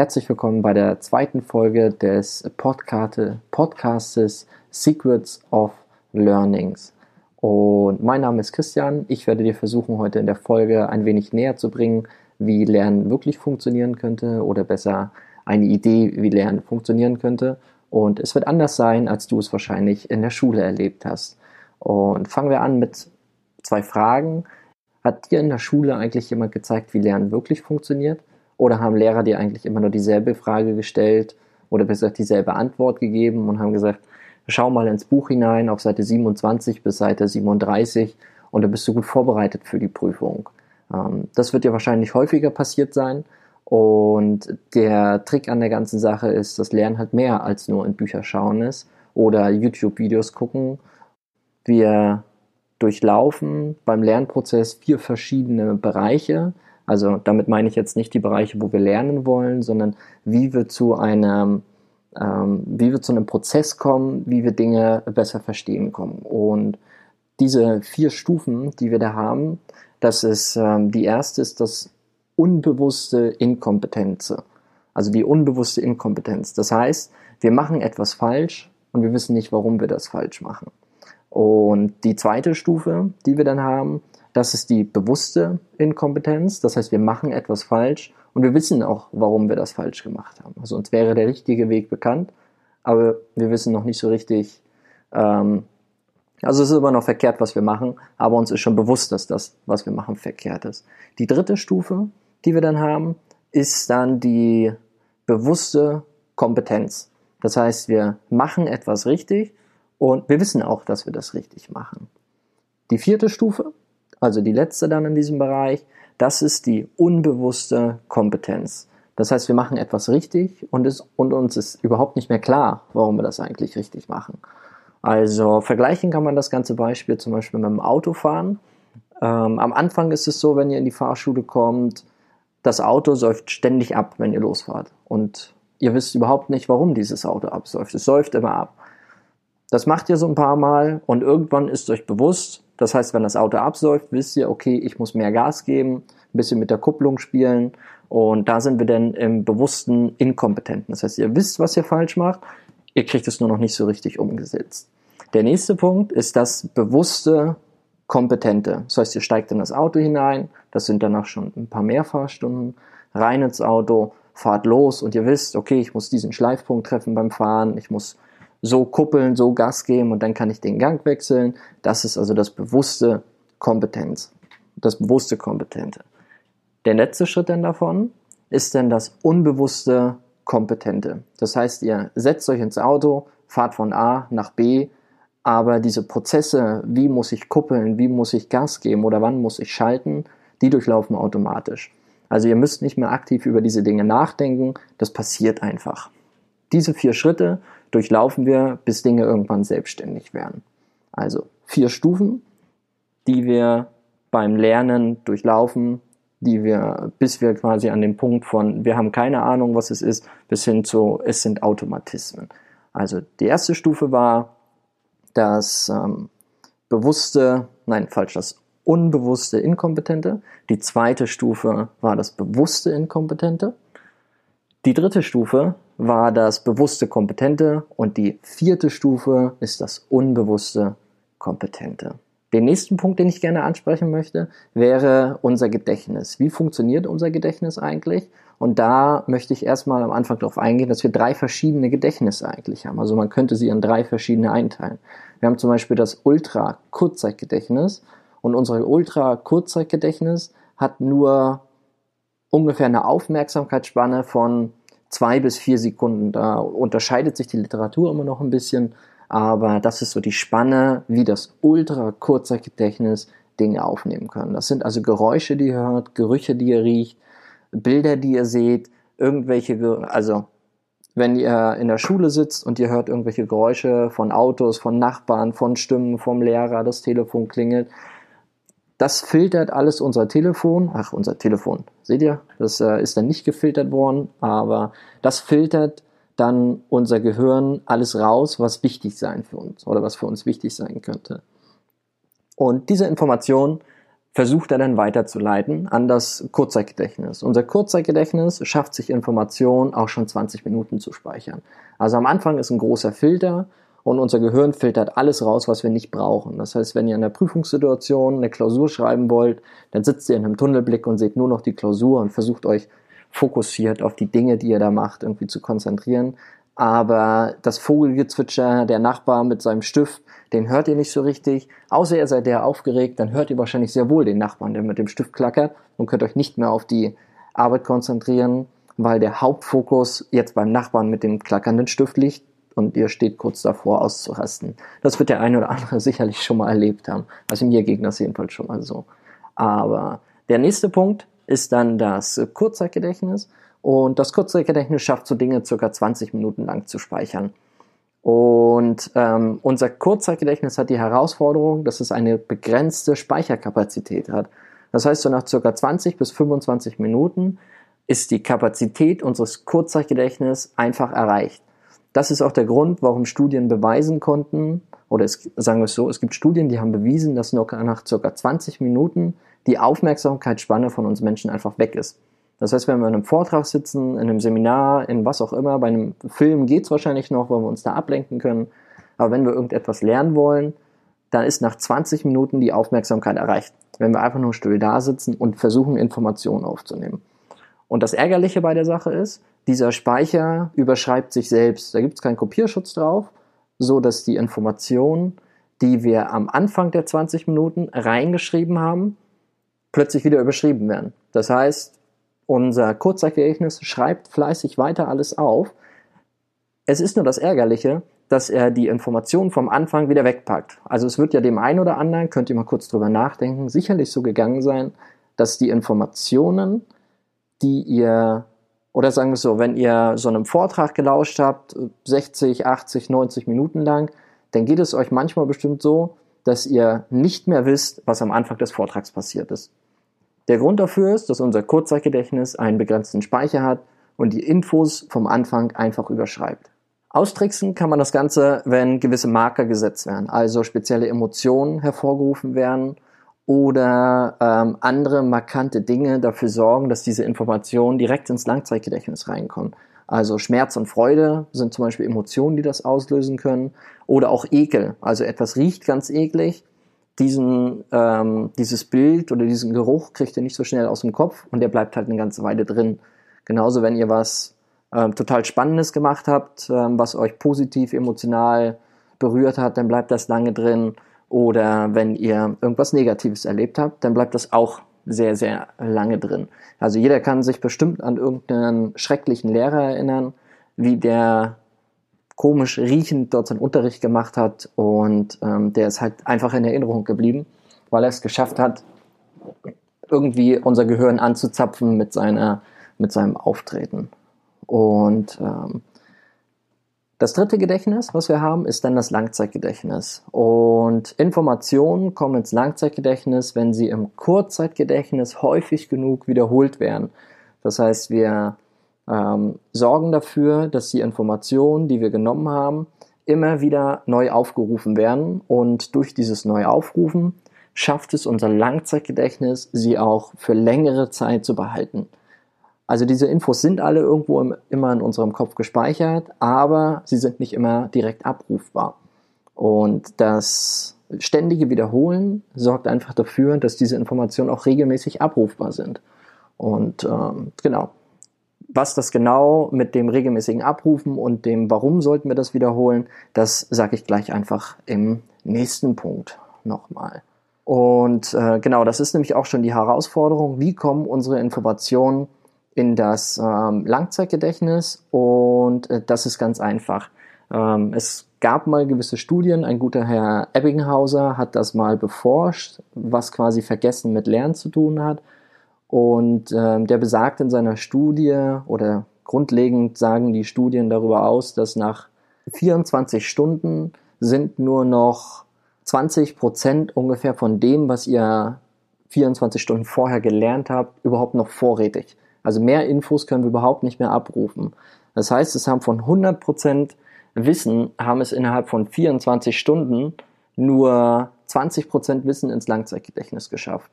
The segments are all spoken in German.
Herzlich willkommen bei der zweiten Folge des Podcastes Secrets of Learnings. Und mein Name ist Christian. Ich werde dir versuchen, heute in der Folge ein wenig näher zu bringen, wie Lernen wirklich funktionieren könnte oder besser eine Idee, wie Lernen funktionieren könnte. Und es wird anders sein, als du es wahrscheinlich in der Schule erlebt hast. Und fangen wir an mit zwei Fragen. Hat dir in der Schule eigentlich jemand gezeigt, wie Lernen wirklich funktioniert? Oder haben Lehrer dir eigentlich immer nur dieselbe Frage gestellt oder besser gesagt dieselbe Antwort gegeben und haben gesagt, schau mal ins Buch hinein auf Seite 27 bis Seite 37 und dann bist du gut vorbereitet für die Prüfung. Ähm, das wird dir wahrscheinlich häufiger passiert sein. Und der Trick an der ganzen Sache ist, dass Lernen halt mehr als nur in Bücher schauen ist oder YouTube-Videos gucken. Wir durchlaufen beim Lernprozess vier verschiedene Bereiche, also damit meine ich jetzt nicht die Bereiche, wo wir lernen wollen, sondern wie wir zu einem, ähm, wie wir zu einem Prozess kommen, wie wir Dinge besser verstehen kommen. Und diese vier Stufen, die wir da haben, das ist ähm, die erste ist das unbewusste Inkompetenz. Also die unbewusste Inkompetenz. Das heißt, wir machen etwas falsch und wir wissen nicht, warum wir das falsch machen. Und die zweite Stufe, die wir dann haben, das ist die bewusste Inkompetenz. Das heißt, wir machen etwas falsch und wir wissen auch, warum wir das falsch gemacht haben. Also uns wäre der richtige Weg bekannt, aber wir wissen noch nicht so richtig, ähm, also es ist immer noch verkehrt, was wir machen, aber uns ist schon bewusst, dass das, was wir machen, verkehrt ist. Die dritte Stufe, die wir dann haben, ist dann die bewusste Kompetenz. Das heißt, wir machen etwas richtig und wir wissen auch, dass wir das richtig machen. Die vierte Stufe, also die letzte dann in diesem Bereich, das ist die unbewusste Kompetenz. Das heißt, wir machen etwas richtig und, es, und uns ist überhaupt nicht mehr klar, warum wir das eigentlich richtig machen. Also vergleichen kann man das ganze Beispiel zum Beispiel mit dem Autofahren. Ähm, am Anfang ist es so, wenn ihr in die Fahrschule kommt, das Auto säuft ständig ab, wenn ihr losfahrt. Und ihr wisst überhaupt nicht, warum dieses Auto absäuft. Es säuft immer ab. Das macht ihr so ein paar Mal und irgendwann ist euch bewusst, das heißt, wenn das Auto absäuft, wisst ihr, okay, ich muss mehr Gas geben, ein bisschen mit der Kupplung spielen und da sind wir dann im bewussten Inkompetenten. Das heißt, ihr wisst, was ihr falsch macht, ihr kriegt es nur noch nicht so richtig umgesetzt. Der nächste Punkt ist das bewusste Kompetente. Das heißt, ihr steigt in das Auto hinein, das sind danach schon ein paar mehr Fahrstunden, rein ins Auto, fahrt los und ihr wisst, okay, ich muss diesen Schleifpunkt treffen beim Fahren, ich muss so kuppeln, so Gas geben und dann kann ich den Gang wechseln. Das ist also das bewusste Kompetenz, das bewusste Kompetente. Der letzte Schritt dann davon ist dann das unbewusste Kompetente. Das heißt, ihr setzt euch ins Auto, fahrt von A nach B, aber diese Prozesse, wie muss ich kuppeln, wie muss ich Gas geben oder wann muss ich schalten, die durchlaufen automatisch. Also ihr müsst nicht mehr aktiv über diese Dinge nachdenken, das passiert einfach. Diese vier Schritte durchlaufen wir, bis Dinge irgendwann selbstständig werden. Also vier Stufen, die wir beim Lernen durchlaufen, die wir, bis wir quasi an den Punkt von, wir haben keine Ahnung, was es ist, bis hin zu, es sind Automatismen. Also die erste Stufe war das ähm, bewusste, nein, falsch, das unbewusste Inkompetente. Die zweite Stufe war das bewusste Inkompetente. Die dritte Stufe war das bewusste Kompetente und die vierte Stufe ist das unbewusste Kompetente. Den nächsten Punkt, den ich gerne ansprechen möchte, wäre unser Gedächtnis. Wie funktioniert unser Gedächtnis eigentlich? Und da möchte ich erstmal am Anfang darauf eingehen, dass wir drei verschiedene Gedächtnisse eigentlich haben. Also man könnte sie in drei verschiedene einteilen. Wir haben zum Beispiel das Ultra-Kurzzeitgedächtnis und unser Ultra-Kurzzeitgedächtnis hat nur ungefähr eine Aufmerksamkeitsspanne von zwei bis vier Sekunden. Da unterscheidet sich die Literatur immer noch ein bisschen, aber das ist so die Spanne, wie das ultra kurze Gedächtnis Dinge aufnehmen kann. Das sind also Geräusche, die ihr hört, Gerüche, die ihr riecht, Bilder, die ihr seht, irgendwelche, also wenn ihr in der Schule sitzt und ihr hört irgendwelche Geräusche von Autos, von Nachbarn, von Stimmen, vom Lehrer, das Telefon klingelt, das filtert alles unser Telefon. Ach, unser Telefon. Seht ihr? Das äh, ist dann nicht gefiltert worden, aber das filtert dann unser Gehirn alles raus, was wichtig sein für uns oder was für uns wichtig sein könnte. Und diese Information versucht er dann weiterzuleiten an das Kurzzeitgedächtnis. Unser Kurzzeitgedächtnis schafft sich Informationen auch schon 20 Minuten zu speichern. Also am Anfang ist ein großer Filter und unser Gehirn filtert alles raus, was wir nicht brauchen. Das heißt, wenn ihr in der Prüfungssituation eine Klausur schreiben wollt, dann sitzt ihr in einem Tunnelblick und seht nur noch die Klausur und versucht euch fokussiert auf die Dinge, die ihr da macht, irgendwie zu konzentrieren. Aber das Vogelgezwitscher, der Nachbar mit seinem Stift, den hört ihr nicht so richtig. Außer ihr seid der aufgeregt, dann hört ihr wahrscheinlich sehr wohl den Nachbarn, der mit dem Stift klackert und könnt euch nicht mehr auf die Arbeit konzentrieren, weil der Hauptfokus jetzt beim Nachbarn mit dem klackernden Stift liegt und ihr steht kurz davor auszurasten. Das wird der eine oder andere sicherlich schon mal erlebt haben. Also mir ging das jedenfalls schon mal so. Aber der nächste Punkt ist dann das Kurzzeitgedächtnis. Und das Kurzzeitgedächtnis schafft so Dinge circa 20 Minuten lang zu speichern. Und ähm, unser Kurzzeitgedächtnis hat die Herausforderung, dass es eine begrenzte Speicherkapazität hat. Das heißt, so nach circa 20 bis 25 Minuten ist die Kapazität unseres Kurzzeitgedächtnisses einfach erreicht. Das ist auch der Grund, warum Studien beweisen konnten, oder es, sagen wir es so, es gibt Studien, die haben bewiesen, dass noch nach circa 20 Minuten die Aufmerksamkeitsspanne von uns Menschen einfach weg ist. Das heißt, wenn wir in einem Vortrag sitzen, in einem Seminar, in was auch immer, bei einem Film geht's wahrscheinlich noch, weil wir uns da ablenken können. Aber wenn wir irgendetwas lernen wollen, dann ist nach 20 Minuten die Aufmerksamkeit erreicht. Wenn wir einfach nur still da sitzen und versuchen, Informationen aufzunehmen. Und das Ärgerliche bei der Sache ist, dieser Speicher überschreibt sich selbst. Da gibt es keinen Kopierschutz drauf, so dass die Informationen, die wir am Anfang der 20 Minuten reingeschrieben haben, plötzlich wieder überschrieben werden. Das heißt, unser Kurzzeitgedächtnis schreibt fleißig weiter alles auf. Es ist nur das Ärgerliche, dass er die Informationen vom Anfang wieder wegpackt. Also es wird ja dem einen oder anderen, könnt ihr mal kurz drüber nachdenken, sicherlich so gegangen sein, dass die Informationen, die ihr, oder sagen wir so, wenn ihr so einem Vortrag gelauscht habt, 60, 80, 90 Minuten lang, dann geht es euch manchmal bestimmt so, dass ihr nicht mehr wisst, was am Anfang des Vortrags passiert ist. Der Grund dafür ist, dass unser Kurzzeitgedächtnis einen begrenzten Speicher hat und die Infos vom Anfang einfach überschreibt. Austricksen kann man das Ganze, wenn gewisse Marker gesetzt werden, also spezielle Emotionen hervorgerufen werden oder ähm, andere markante Dinge dafür sorgen, dass diese Informationen direkt ins Langzeitgedächtnis reinkommen. Also Schmerz und Freude sind zum Beispiel Emotionen, die das auslösen können. Oder auch Ekel. Also etwas riecht ganz eklig diesen, ähm, dieses Bild oder diesen Geruch kriegt ihr nicht so schnell aus dem Kopf und der bleibt halt eine ganze Weile drin. Genauso, wenn ihr was ähm, total Spannendes gemacht habt, ähm, was euch positiv, emotional berührt hat, dann bleibt das lange drin. Oder wenn ihr irgendwas Negatives erlebt habt, dann bleibt das auch sehr, sehr lange drin. Also jeder kann sich bestimmt an irgendeinen schrecklichen Lehrer erinnern, wie der komisch riechend dort seinen Unterricht gemacht hat und ähm, der ist halt einfach in Erinnerung geblieben, weil er es geschafft hat, irgendwie unser Gehirn anzuzapfen mit seiner, mit seinem Auftreten. Und ähm, das dritte Gedächtnis, was wir haben, ist dann das Langzeitgedächtnis. Und Informationen kommen ins Langzeitgedächtnis, wenn sie im Kurzzeitgedächtnis häufig genug wiederholt werden. Das heißt, wir ähm, sorgen dafür, dass die Informationen, die wir genommen haben, immer wieder neu aufgerufen werden. Und durch dieses Neuaufrufen schafft es unser Langzeitgedächtnis, sie auch für längere Zeit zu behalten. Also diese Infos sind alle irgendwo im, immer in unserem Kopf gespeichert, aber sie sind nicht immer direkt abrufbar. Und das ständige Wiederholen sorgt einfach dafür, dass diese Informationen auch regelmäßig abrufbar sind. Und ähm, genau, was das genau mit dem regelmäßigen Abrufen und dem Warum sollten wir das wiederholen, das sage ich gleich einfach im nächsten Punkt nochmal. Und äh, genau, das ist nämlich auch schon die Herausforderung, wie kommen unsere Informationen in das ähm, Langzeitgedächtnis und äh, das ist ganz einfach. Ähm, es gab mal gewisse Studien, ein guter Herr Ebbinghauser hat das mal beforscht, was quasi Vergessen mit Lernen zu tun hat und ähm, der besagt in seiner Studie oder grundlegend sagen die Studien darüber aus, dass nach 24 Stunden sind nur noch 20 Prozent ungefähr von dem, was ihr 24 Stunden vorher gelernt habt, überhaupt noch vorrätig. Also mehr Infos können wir überhaupt nicht mehr abrufen. Das heißt, es haben von 100 Prozent Wissen, haben es innerhalb von 24 Stunden nur 20 Prozent Wissen ins Langzeitgedächtnis geschafft.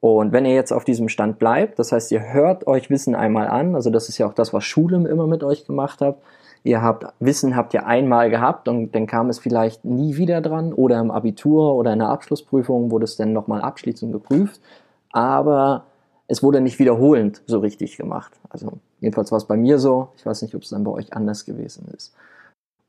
Und wenn ihr jetzt auf diesem Stand bleibt, das heißt, ihr hört euch Wissen einmal an, also das ist ja auch das, was Schule immer mit euch gemacht hat. Ihr habt Wissen habt ihr einmal gehabt und dann kam es vielleicht nie wieder dran oder im Abitur oder in der Abschlussprüfung wurde es dann nochmal abschließend geprüft, aber es wurde nicht wiederholend so richtig gemacht. Also jedenfalls war es bei mir so. Ich weiß nicht, ob es dann bei euch anders gewesen ist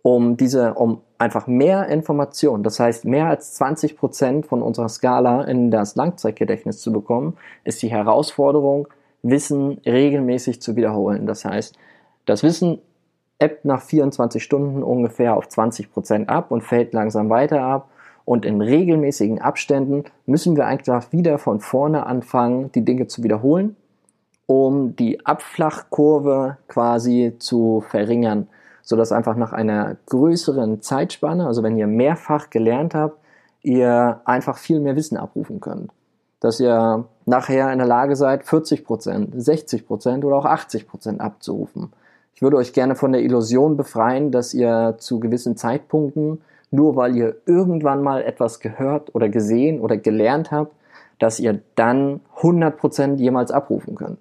um diese, um einfach mehr Informationen, das heißt mehr als 20 Prozent von unserer Skala in das Langzeitgedächtnis zu bekommen, ist die Herausforderung, Wissen regelmäßig zu wiederholen. Das heißt, das Wissen ebbt nach 24 Stunden ungefähr auf 20 Prozent ab und fällt langsam weiter ab. Und in regelmäßigen Abständen müssen wir eigentlich wieder von vorne anfangen, die Dinge zu wiederholen, um die Abflachkurve quasi zu verringern sodass einfach nach einer größeren Zeitspanne, also wenn ihr mehrfach gelernt habt, ihr einfach viel mehr Wissen abrufen könnt. Dass ihr nachher in der Lage seid, 40 Prozent, 60 Prozent oder auch 80 Prozent abzurufen. Ich würde euch gerne von der Illusion befreien, dass ihr zu gewissen Zeitpunkten, nur weil ihr irgendwann mal etwas gehört oder gesehen oder gelernt habt, dass ihr dann 100 Prozent jemals abrufen könnt.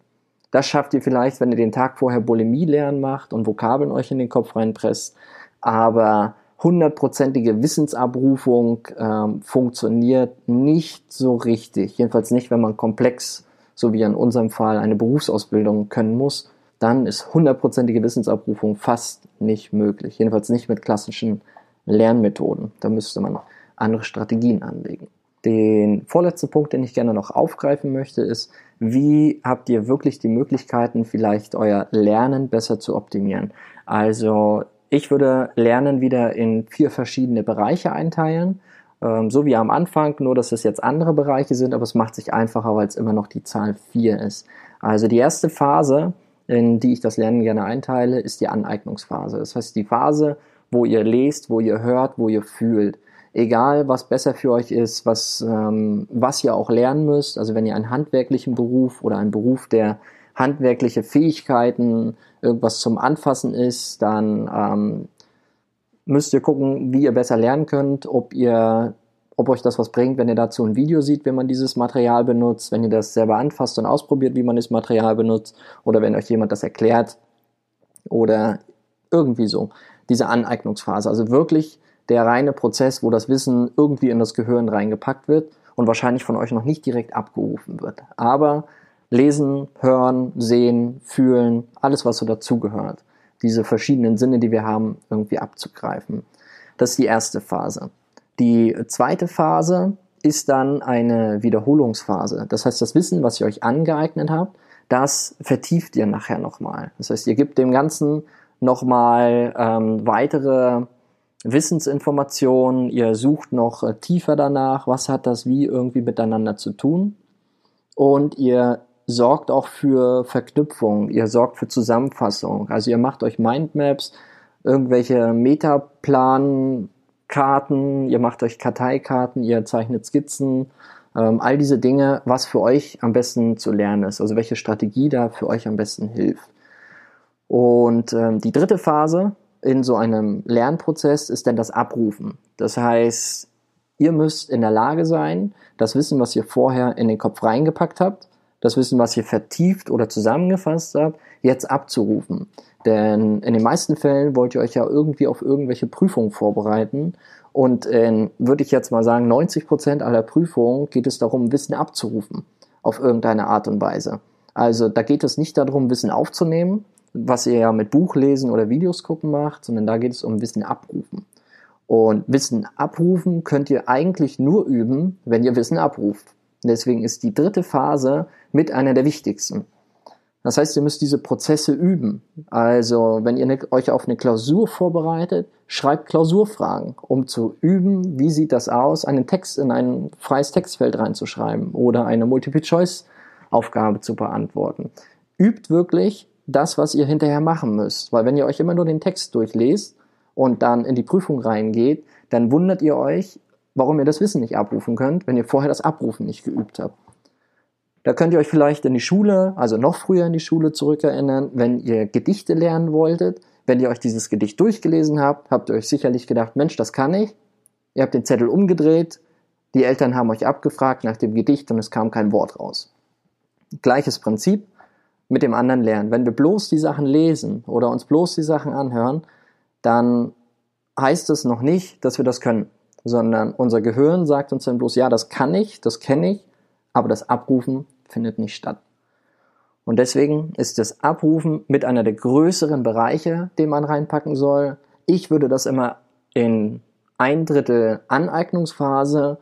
Das schafft ihr vielleicht, wenn ihr den Tag vorher Bulimie lernen macht und Vokabeln euch in den Kopf reinpresst. Aber hundertprozentige Wissensabrufung ähm, funktioniert nicht so richtig. Jedenfalls nicht, wenn man komplex, so wie in unserem Fall, eine Berufsausbildung können muss. Dann ist hundertprozentige Wissensabrufung fast nicht möglich. Jedenfalls nicht mit klassischen Lernmethoden. Da müsste man andere Strategien anlegen. Den vorletzten Punkt, den ich gerne noch aufgreifen möchte, ist, wie habt ihr wirklich die Möglichkeiten, vielleicht euer Lernen besser zu optimieren? Also ich würde Lernen wieder in vier verschiedene Bereiche einteilen, ähm, so wie am Anfang, nur dass es jetzt andere Bereiche sind, aber es macht sich einfacher, weil es immer noch die Zahl vier ist. Also die erste Phase, in die ich das Lernen gerne einteile, ist die Aneignungsphase. Das heißt die Phase, wo ihr lest, wo ihr hört, wo ihr fühlt egal was besser für euch ist, was, ähm, was ihr auch lernen müsst. Also wenn ihr einen handwerklichen Beruf oder einen Beruf, der handwerkliche Fähigkeiten, irgendwas zum Anfassen ist, dann ähm, müsst ihr gucken, wie ihr besser lernen könnt, ob ihr ob euch das was bringt, wenn ihr dazu ein Video seht, wie man dieses Material benutzt, wenn ihr das selber anfasst und ausprobiert, wie man das Material benutzt, oder wenn euch jemand das erklärt, oder irgendwie so. Diese Aneignungsphase. Also wirklich der reine Prozess, wo das Wissen irgendwie in das Gehirn reingepackt wird und wahrscheinlich von euch noch nicht direkt abgerufen wird. Aber lesen, hören, sehen, fühlen, alles, was so dazugehört. Diese verschiedenen Sinne, die wir haben, irgendwie abzugreifen. Das ist die erste Phase. Die zweite Phase ist dann eine Wiederholungsphase. Das heißt, das Wissen, was ihr euch angeeignet habt, das vertieft ihr nachher nochmal. Das heißt, ihr gebt dem Ganzen nochmal ähm, weitere Wissensinformationen, ihr sucht noch äh, tiefer danach, was hat das wie irgendwie miteinander zu tun? Und ihr sorgt auch für Verknüpfung, ihr sorgt für Zusammenfassung. Also ihr macht euch Mindmaps, irgendwelche Metaplankarten, ihr macht euch Karteikarten, ihr zeichnet Skizzen, ähm, all diese Dinge, was für euch am besten zu lernen ist, also welche Strategie da für euch am besten hilft. Und ähm, die dritte Phase, in so einem Lernprozess ist denn das Abrufen. Das heißt, ihr müsst in der Lage sein, das Wissen, was ihr vorher in den Kopf reingepackt habt, das Wissen, was ihr vertieft oder zusammengefasst habt, jetzt abzurufen. Denn in den meisten Fällen wollt ihr euch ja irgendwie auf irgendwelche Prüfungen vorbereiten. Und in, würde ich jetzt mal sagen, 90 Prozent aller Prüfungen geht es darum, Wissen abzurufen. Auf irgendeine Art und Weise. Also da geht es nicht darum, Wissen aufzunehmen, was ihr ja mit Buchlesen oder Videos gucken macht, sondern da geht es um Wissen abrufen. Und Wissen abrufen könnt ihr eigentlich nur üben, wenn ihr Wissen abruft. deswegen ist die dritte Phase mit einer der wichtigsten. Das heißt, ihr müsst diese Prozesse üben. Also, wenn ihr euch auf eine Klausur vorbereitet, schreibt Klausurfragen, um zu üben, wie sieht das aus, einen Text in ein freies Textfeld reinzuschreiben oder eine Multiple-Choice-Aufgabe zu beantworten. Übt wirklich das, was ihr hinterher machen müsst. Weil wenn ihr euch immer nur den Text durchlest und dann in die Prüfung reingeht, dann wundert ihr euch, warum ihr das Wissen nicht abrufen könnt, wenn ihr vorher das Abrufen nicht geübt habt. Da könnt ihr euch vielleicht in die Schule, also noch früher in die Schule zurückerinnern, wenn ihr Gedichte lernen wolltet. Wenn ihr euch dieses Gedicht durchgelesen habt, habt ihr euch sicherlich gedacht, Mensch, das kann ich. Ihr habt den Zettel umgedreht, Die Eltern haben euch abgefragt nach dem Gedicht und es kam kein Wort raus. Gleiches Prinzip mit dem anderen lernen. Wenn wir bloß die Sachen lesen oder uns bloß die Sachen anhören, dann heißt es noch nicht, dass wir das können, sondern unser Gehirn sagt uns dann bloß, ja, das kann ich, das kenne ich, aber das Abrufen findet nicht statt. Und deswegen ist das Abrufen mit einer der größeren Bereiche, den man reinpacken soll. Ich würde das immer in ein Drittel Aneignungsphase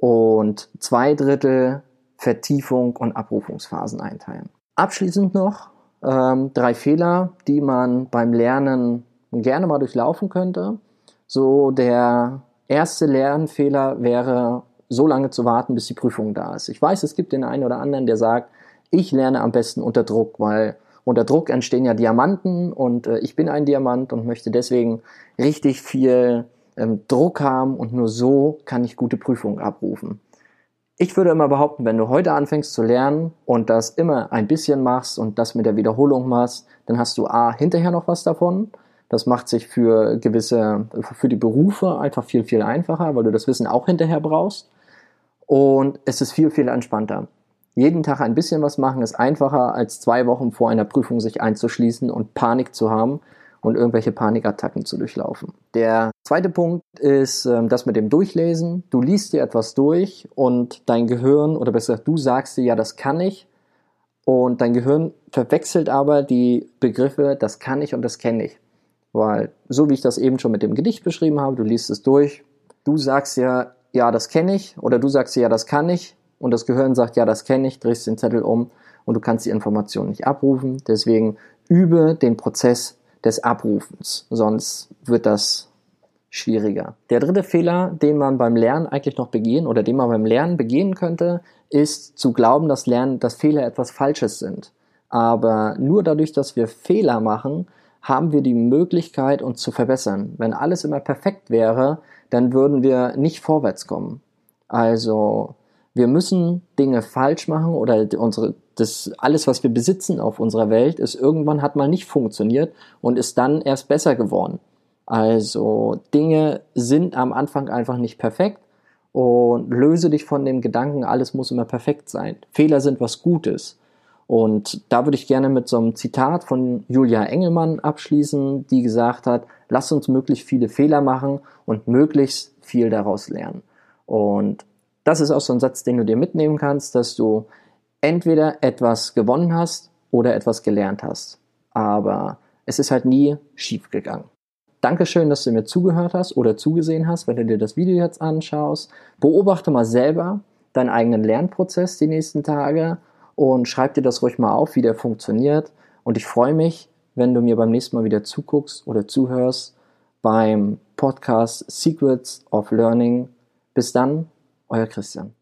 und zwei Drittel Vertiefung und Abrufungsphasen einteilen. Abschließend noch ähm, drei Fehler, die man beim Lernen gerne mal durchlaufen könnte. So der erste Lernfehler wäre, so lange zu warten, bis die Prüfung da ist. Ich weiß, es gibt den einen oder anderen, der sagt, ich lerne am besten unter Druck, weil unter Druck entstehen ja Diamanten und äh, ich bin ein Diamant und möchte deswegen richtig viel ähm, Druck haben und nur so kann ich gute Prüfungen abrufen. Ich würde immer behaupten, wenn du heute anfängst zu lernen und das immer ein bisschen machst und das mit der Wiederholung machst, dann hast du A, hinterher noch was davon. Das macht sich für gewisse, für die Berufe einfach viel, viel einfacher, weil du das Wissen auch hinterher brauchst. Und es ist viel, viel entspannter. Jeden Tag ein bisschen was machen ist einfacher, als zwei Wochen vor einer Prüfung sich einzuschließen und Panik zu haben und irgendwelche Panikattacken zu durchlaufen. Der zweite Punkt ist ähm, das mit dem Durchlesen. Du liest dir etwas durch und dein Gehirn, oder besser gesagt, du sagst dir, ja, das kann ich. Und dein Gehirn verwechselt aber die Begriffe, das kann ich und das kenne ich. Weil, so wie ich das eben schon mit dem Gedicht beschrieben habe, du liest es durch, du sagst ja, ja, das kenne ich, oder du sagst ja, das kann ich, und das Gehirn sagt, ja, das kenne ich, drehst den Zettel um und du kannst die Information nicht abrufen. Deswegen übe den Prozess des Abrufens, sonst wird das schwieriger. Der dritte Fehler, den man beim Lernen eigentlich noch begehen oder den man beim Lernen begehen könnte, ist zu glauben, dass Lernen, dass Fehler etwas Falsches sind. Aber nur dadurch, dass wir Fehler machen, haben wir die Möglichkeit, uns zu verbessern. Wenn alles immer perfekt wäre, dann würden wir nicht vorwärts kommen. Also wir müssen Dinge falsch machen oder unsere, das, alles, was wir besitzen auf unserer Welt, ist irgendwann hat mal nicht funktioniert und ist dann erst besser geworden. Also Dinge sind am Anfang einfach nicht perfekt und löse dich von dem Gedanken, alles muss immer perfekt sein. Fehler sind was Gutes. Und da würde ich gerne mit so einem Zitat von Julia Engelmann abschließen, die gesagt hat, lass uns möglichst viele Fehler machen und möglichst viel daraus lernen. Und das ist auch so ein Satz, den du dir mitnehmen kannst, dass du entweder etwas gewonnen hast oder etwas gelernt hast. Aber es ist halt nie schief gegangen. Dankeschön, dass du mir zugehört hast oder zugesehen hast, wenn du dir das Video jetzt anschaust. Beobachte mal selber deinen eigenen Lernprozess die nächsten Tage und schreib dir das ruhig mal auf, wie der funktioniert. Und ich freue mich, wenn du mir beim nächsten Mal wieder zuguckst oder zuhörst beim Podcast Secrets of Learning. Bis dann, euer Christian.